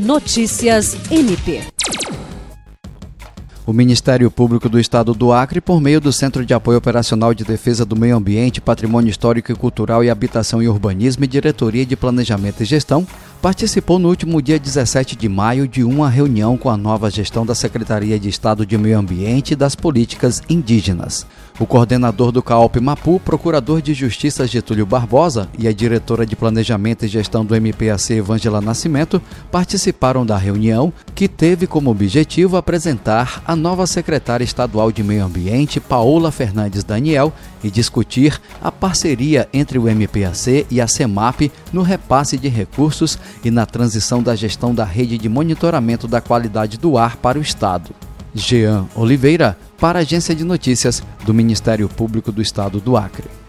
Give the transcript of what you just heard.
Notícias MP. O Ministério Público do Estado do Acre, por meio do Centro de Apoio Operacional de Defesa do Meio Ambiente, Patrimônio Histórico e Cultural e Habitação e Urbanismo e Diretoria de Planejamento e Gestão, participou no último dia 17 de maio de uma reunião com a nova gestão da Secretaria de Estado de Meio Ambiente e das Políticas Indígenas. O coordenador do CAOP Mapu, procurador de Justiça Getúlio Barbosa e a diretora de Planejamento e Gestão do MPAC Evângela Nascimento participaram da reunião, que teve como objetivo apresentar a nova secretária estadual de Meio Ambiente, Paola Fernandes Daniel, e discutir a parceria entre o MPAC e a CEMAP no repasse de recursos e na transição da gestão da rede de monitoramento da qualidade do ar para o Estado. Jean Oliveira, para a Agência de Notícias do Ministério Público do Estado do Acre.